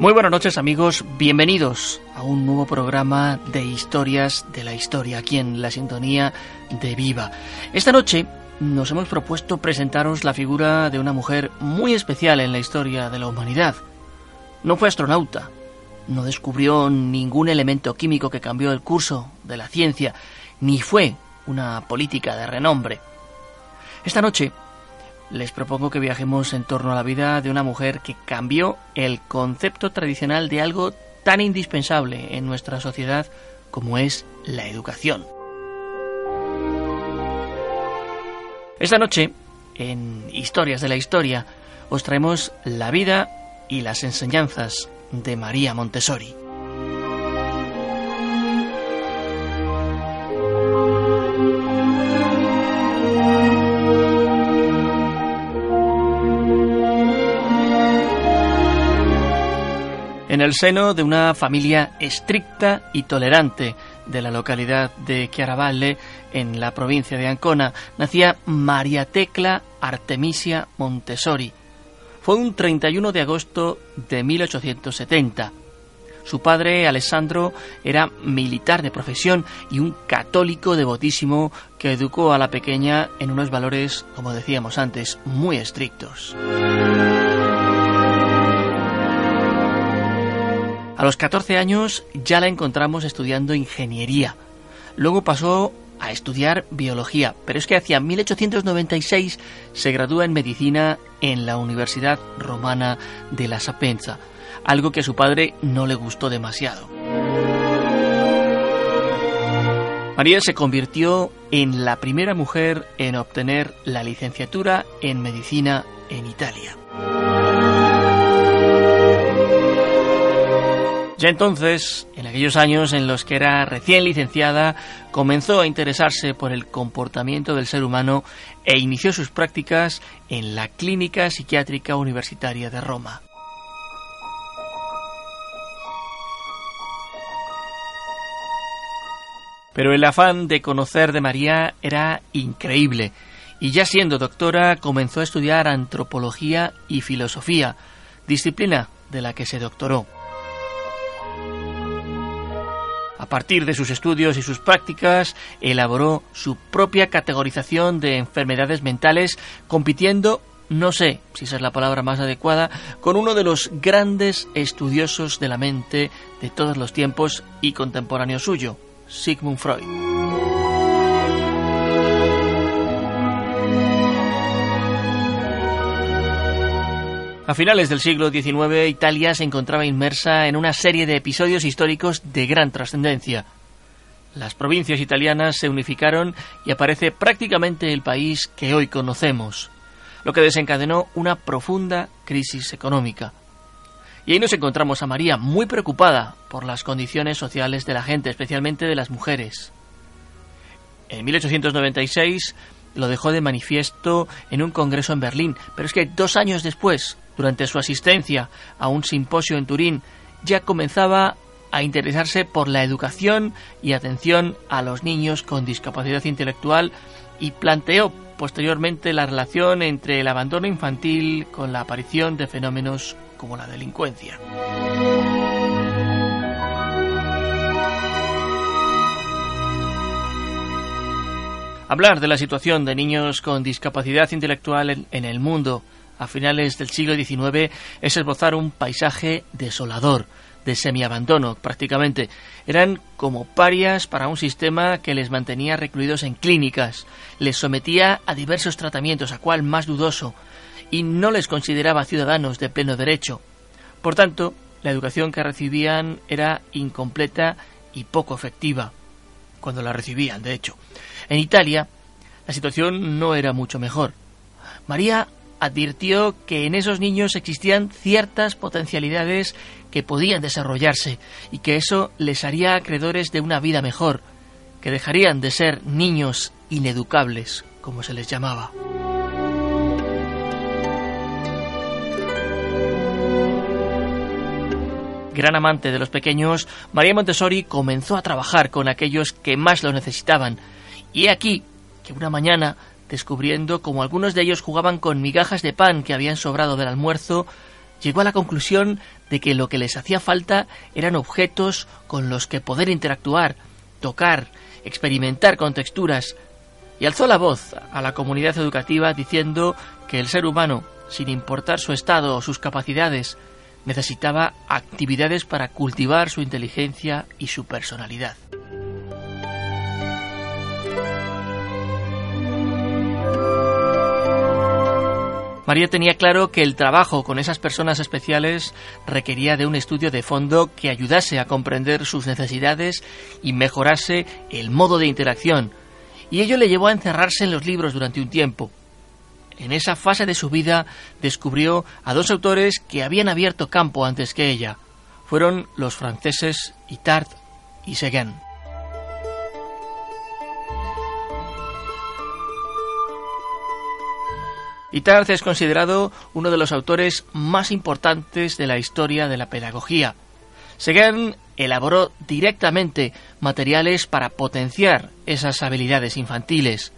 Muy buenas noches amigos, bienvenidos a un nuevo programa de historias de la historia aquí en la sintonía de Viva. Esta noche nos hemos propuesto presentaros la figura de una mujer muy especial en la historia de la humanidad. No fue astronauta, no descubrió ningún elemento químico que cambió el curso de la ciencia, ni fue una política de renombre. Esta noche les propongo que viajemos en torno a la vida de una mujer que cambió el concepto tradicional de algo tan indispensable en nuestra sociedad como es la educación. Esta noche, en Historias de la Historia, os traemos la vida y las enseñanzas de María Montessori. En el seno de una familia estricta y tolerante de la localidad de Chiaravalle, en la provincia de Ancona, nacía María Tecla Artemisia Montessori. Fue un 31 de agosto de 1870. Su padre, Alessandro, era militar de profesión y un católico devotísimo que educó a la pequeña en unos valores, como decíamos antes, muy estrictos. A los 14 años ya la encontramos estudiando ingeniería. Luego pasó a estudiar biología, pero es que hacia 1896 se gradúa en medicina en la Universidad Romana de la Sapienza, algo que a su padre no le gustó demasiado. María se convirtió en la primera mujer en obtener la licenciatura en medicina en Italia. Ya entonces, en aquellos años en los que era recién licenciada, comenzó a interesarse por el comportamiento del ser humano e inició sus prácticas en la Clínica Psiquiátrica Universitaria de Roma. Pero el afán de conocer de María era increíble, y ya siendo doctora comenzó a estudiar antropología y filosofía, disciplina de la que se doctoró. A partir de sus estudios y sus prácticas, elaboró su propia categorización de enfermedades mentales, compitiendo, no sé si esa es la palabra más adecuada, con uno de los grandes estudiosos de la mente de todos los tiempos y contemporáneo suyo, Sigmund Freud. A finales del siglo XIX, Italia se encontraba inmersa en una serie de episodios históricos de gran trascendencia. Las provincias italianas se unificaron y aparece prácticamente el país que hoy conocemos, lo que desencadenó una profunda crisis económica. Y ahí nos encontramos a María muy preocupada por las condiciones sociales de la gente, especialmente de las mujeres. En 1896 lo dejó de manifiesto en un congreso en Berlín, pero es que dos años después, durante su asistencia a un simposio en Turín, ya comenzaba a interesarse por la educación y atención a los niños con discapacidad intelectual y planteó posteriormente la relación entre el abandono infantil con la aparición de fenómenos como la delincuencia. Hablar de la situación de niños con discapacidad intelectual en, el mundo a finales del siglo XIX es esbozar un paisaje desolador, de semiabandono prácticamente. Eran como parias para un sistema que les mantenía recluidos en clínicas, les sometía a diversos tratamientos, a cual más dudoso, y no les consideraba ciudadanos de pleno derecho. Por tanto, la educación que recibían era incompleta y poco efectiva, cuando la recibían, de hecho. En Italia, la situación no era mucho mejor. María advirtió que en esos niños existían ciertas potencialidades que podían desarrollarse y que eso les haría acreedores de una vida mejor, que dejarían de ser niños ineducables, como se les llamaba. Gran amante de los pequeños, María Montessori comenzó a trabajar con aquellos que más lo necesitaban. Y he aquí que una mañana, descubriendo cómo algunos de ellos jugaban con migajas de pan que habían sobrado del almuerzo, llegó a la conclusión de que lo que les hacía falta eran objetos con los que poder interactuar, tocar, experimentar con texturas, y alzó la voz a la comunidad educativa diciendo que el ser humano, sin importar su estado o sus capacidades, necesitaba actividades para cultivar su inteligencia y su personalidad. María tenía claro que el trabajo con esas personas especiales requería de un estudio de fondo que ayudase a comprender sus necesidades y mejorase el modo de interacción, y ello le llevó a encerrarse en los libros durante un tiempo. En esa fase de su vida descubrió a dos autores que habían abierto campo antes que ella. Fueron los franceses Itard y Seguin. Itard es considerado uno de los autores más importantes de la historia de la pedagogía. Seguin elaboró directamente materiales para potenciar esas habilidades infantiles.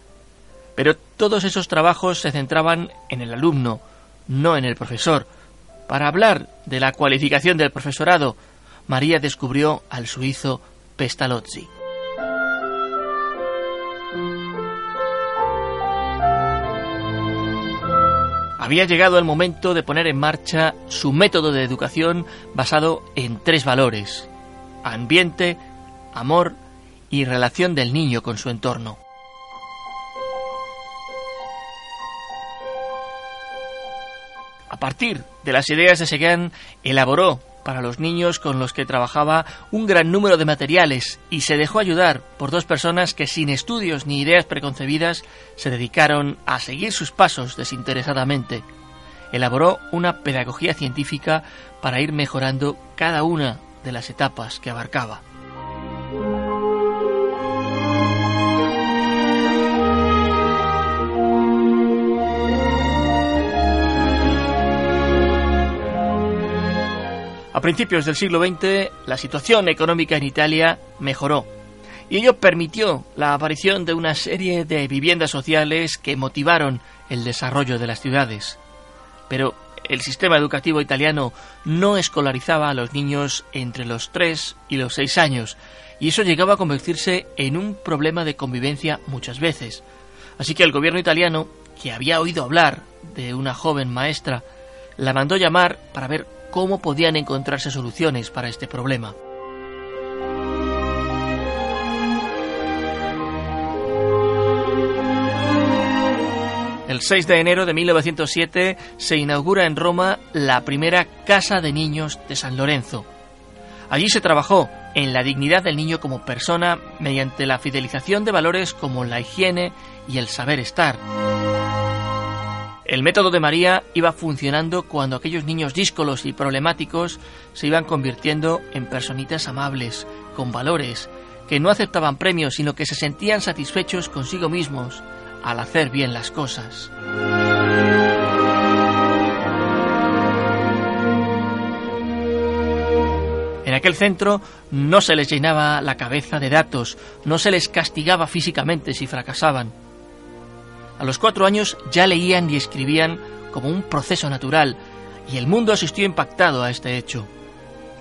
Pero todos esos trabajos se centraban en el alumno, no en el profesor. Para hablar de la cualificación del profesorado, María descubrió al suizo Pestalozzi. Había llegado el momento de poner en marcha su método de educación basado en tres valores, ambiente, amor y relación del niño con su entorno. A partir de las ideas de Seguin, elaboró para los niños con los que trabajaba un gran número de materiales y se dejó ayudar por dos personas que sin estudios ni ideas preconcebidas se dedicaron a seguir sus pasos desinteresadamente. Elaboró una pedagogía científica para ir mejorando cada una de las etapas que abarcaba. A principios del siglo XX, la situación económica en Italia mejoró y ello permitió la aparición de una serie de viviendas sociales que motivaron el desarrollo de las ciudades. Pero el sistema educativo italiano no escolarizaba a los niños entre los 3 y los 6 años, y eso llegaba a convertirse en un problema de convivencia muchas veces. Así que el gobierno italiano, que había oído hablar de una joven maestra, la mandó llamar para ver cómo podían encontrarse soluciones para este problema. El 6 de enero de 1907 se inaugura en Roma la primera Casa de Niños de San Lorenzo. Allí se trabajó en la dignidad del niño como persona mediante la fidelización de valores como la higiene y el saber estar. El método de María iba funcionando cuando aquellos niños díscolos y problemáticos se iban convirtiendo en personitas amables, con valores, que no aceptaban premios, sino que se sentían satisfechos consigo mismos al hacer bien las cosas. En aquel centro no se les llenaba la cabeza de datos, no se les castigaba físicamente si fracasaban. A los cuatro años ya leían y escribían como un proceso natural, y el mundo asistió impactado a este hecho.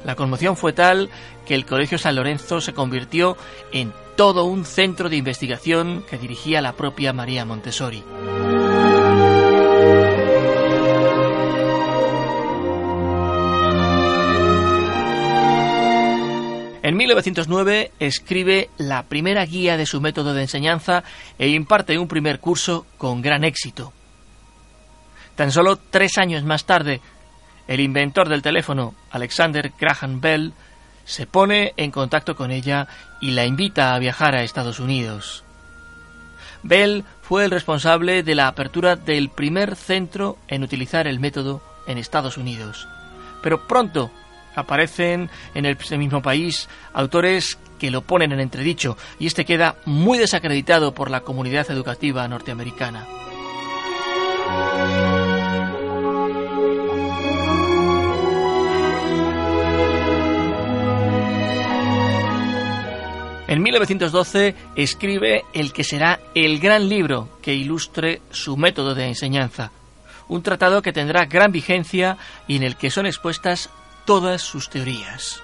La conmoción fue tal que el Colegio San Lorenzo se convirtió en todo un centro de investigación que dirigía la propia María Montessori. En 1909 escribe la primera guía de su método de enseñanza e imparte un primer curso con gran éxito. Tan solo tres años más tarde, el inventor del teléfono, Alexander Graham Bell, se pone en contacto con ella y la invita a viajar a Estados Unidos. Bell fue el responsable de la apertura del primer centro en utilizar el método en Estados Unidos. Pero pronto aparecen en el mismo país autores que lo ponen en entredicho y este queda muy desacreditado por la comunidad educativa norteamericana. En 1912 escribe el que será el gran libro que ilustre su método de enseñanza, un tratado que tendrá gran vigencia y en el que son expuestas todas sus teorías.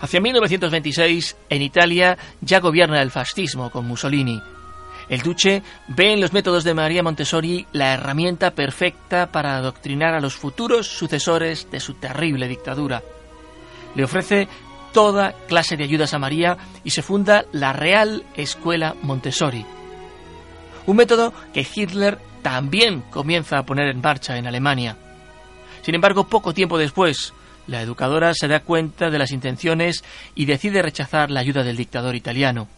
Hacia 1926, en Italia ya gobierna el fascismo con Mussolini. El Duce ve en los métodos de María Montessori la herramienta perfecta para adoctrinar a los futuros sucesores de su terrible dictadura. Le ofrece toda clase de ayudas a María y se funda la Real Escuela Montessori. Un método que Hitler también comienza a poner en marcha en Alemania. Sin embargo, poco tiempo después, la educadora se da cuenta de las intenciones y decide rechazar la ayuda del dictador italiano.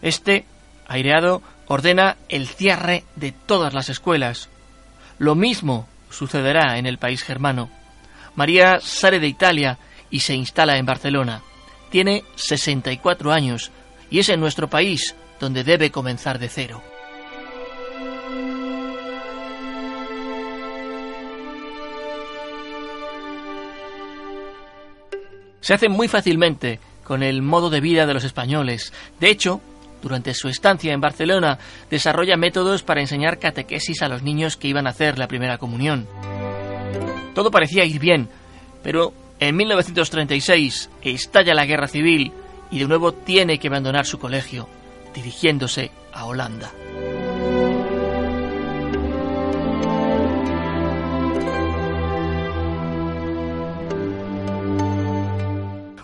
Este, aireado, ordena el cierre de todas las escuelas. Lo mismo sucederá en el país germano. María sale de Italia y se instala en Barcelona. Tiene 64 años y es en nuestro país donde debe comenzar de cero. Se hace muy fácilmente con el modo de vida de los españoles. De hecho, durante su estancia en Barcelona, desarrolla métodos para enseñar catequesis a los niños que iban a hacer la primera comunión. Todo parecía ir bien, pero en 1936 estalla la guerra civil y de nuevo tiene que abandonar su colegio, dirigiéndose a Holanda.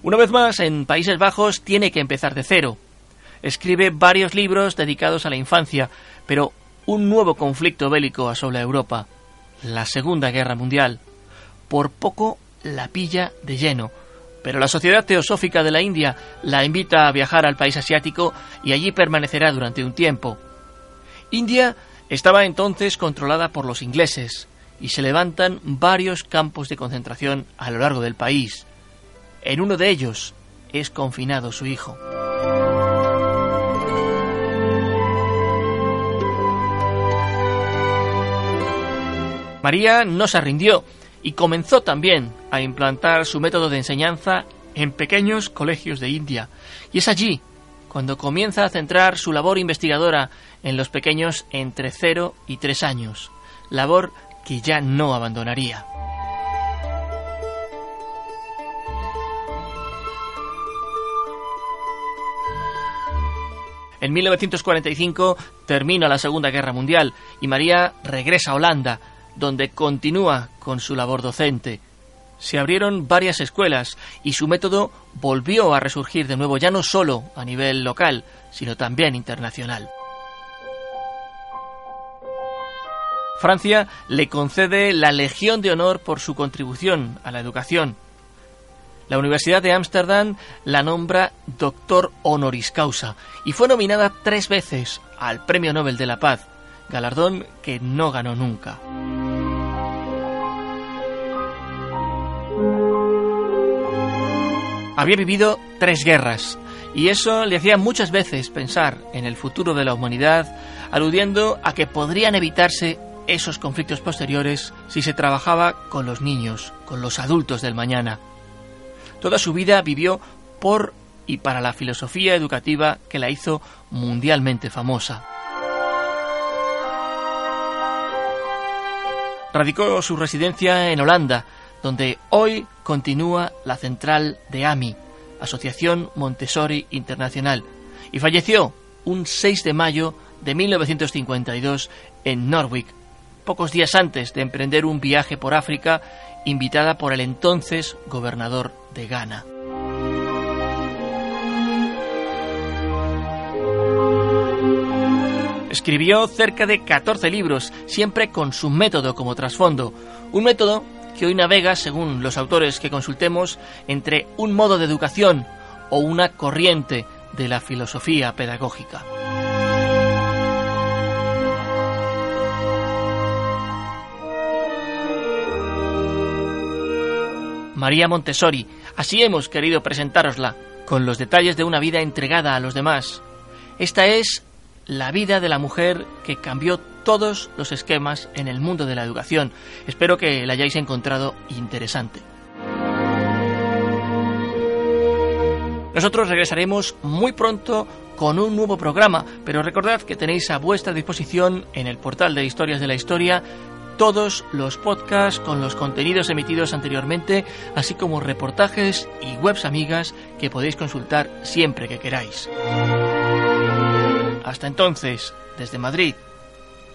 Una vez más, en Países Bajos tiene que empezar de cero. Escribe varios libros dedicados a la infancia, pero un nuevo conflicto bélico asola Europa, la Segunda Guerra Mundial. Por poco la pilla de lleno. Pero la Sociedad Teosófica de la India la invita a viajar al país asiático y allí permanecerá durante un tiempo. India estaba entonces controlada por los ingleses y se levantan varios campos de concentración a lo largo del país. En uno de ellos es confinado su hijo. María no se rindió y comenzó también a implantar su método de enseñanza en pequeños colegios de India. Y es allí cuando comienza a centrar su labor investigadora en los pequeños entre 0 y 3 años, labor que ya no abandonaría. En 1945 termina la Segunda Guerra Mundial y María regresa a Holanda, donde continúa con su labor docente. Se abrieron varias escuelas y su método volvió a resurgir de nuevo ya no solo a nivel local, sino también internacional. Francia le concede la Legión de Honor por su contribución a la educación. La Universidad de Ámsterdam la nombra doctor honoris causa y fue nominada tres veces al Premio Nobel de la Paz, galardón que no ganó nunca. Había vivido tres guerras y eso le hacía muchas veces pensar en el futuro de la humanidad, aludiendo a que podrían evitarse esos conflictos posteriores si se trabajaba con los niños, con los adultos del mañana. Toda su vida vivió por y para la filosofía educativa que la hizo mundialmente famosa. Radicó su residencia en Holanda, donde hoy continúa la central de AMI, Asociación Montessori Internacional, y falleció un 6 de mayo de 1952 en Norwich, pocos días antes de emprender un viaje por África invitada por el entonces gobernador de Ghana. Escribió cerca de 14 libros, siempre con su método como trasfondo, un método que hoy navega, según los autores que consultemos, entre un modo de educación o una corriente de la filosofía pedagógica. María Montessori, así hemos querido presentárosla, con los detalles de una vida entregada a los demás. Esta es la vida de la mujer que cambió todos los esquemas en el mundo de la educación. Espero que la hayáis encontrado interesante. Nosotros regresaremos muy pronto con un nuevo programa, pero recordad que tenéis a vuestra disposición en el portal de Historias de la Historia todos los podcasts con los contenidos emitidos anteriormente, así como reportajes y webs amigas que podéis consultar siempre que queráis. Hasta entonces, desde Madrid,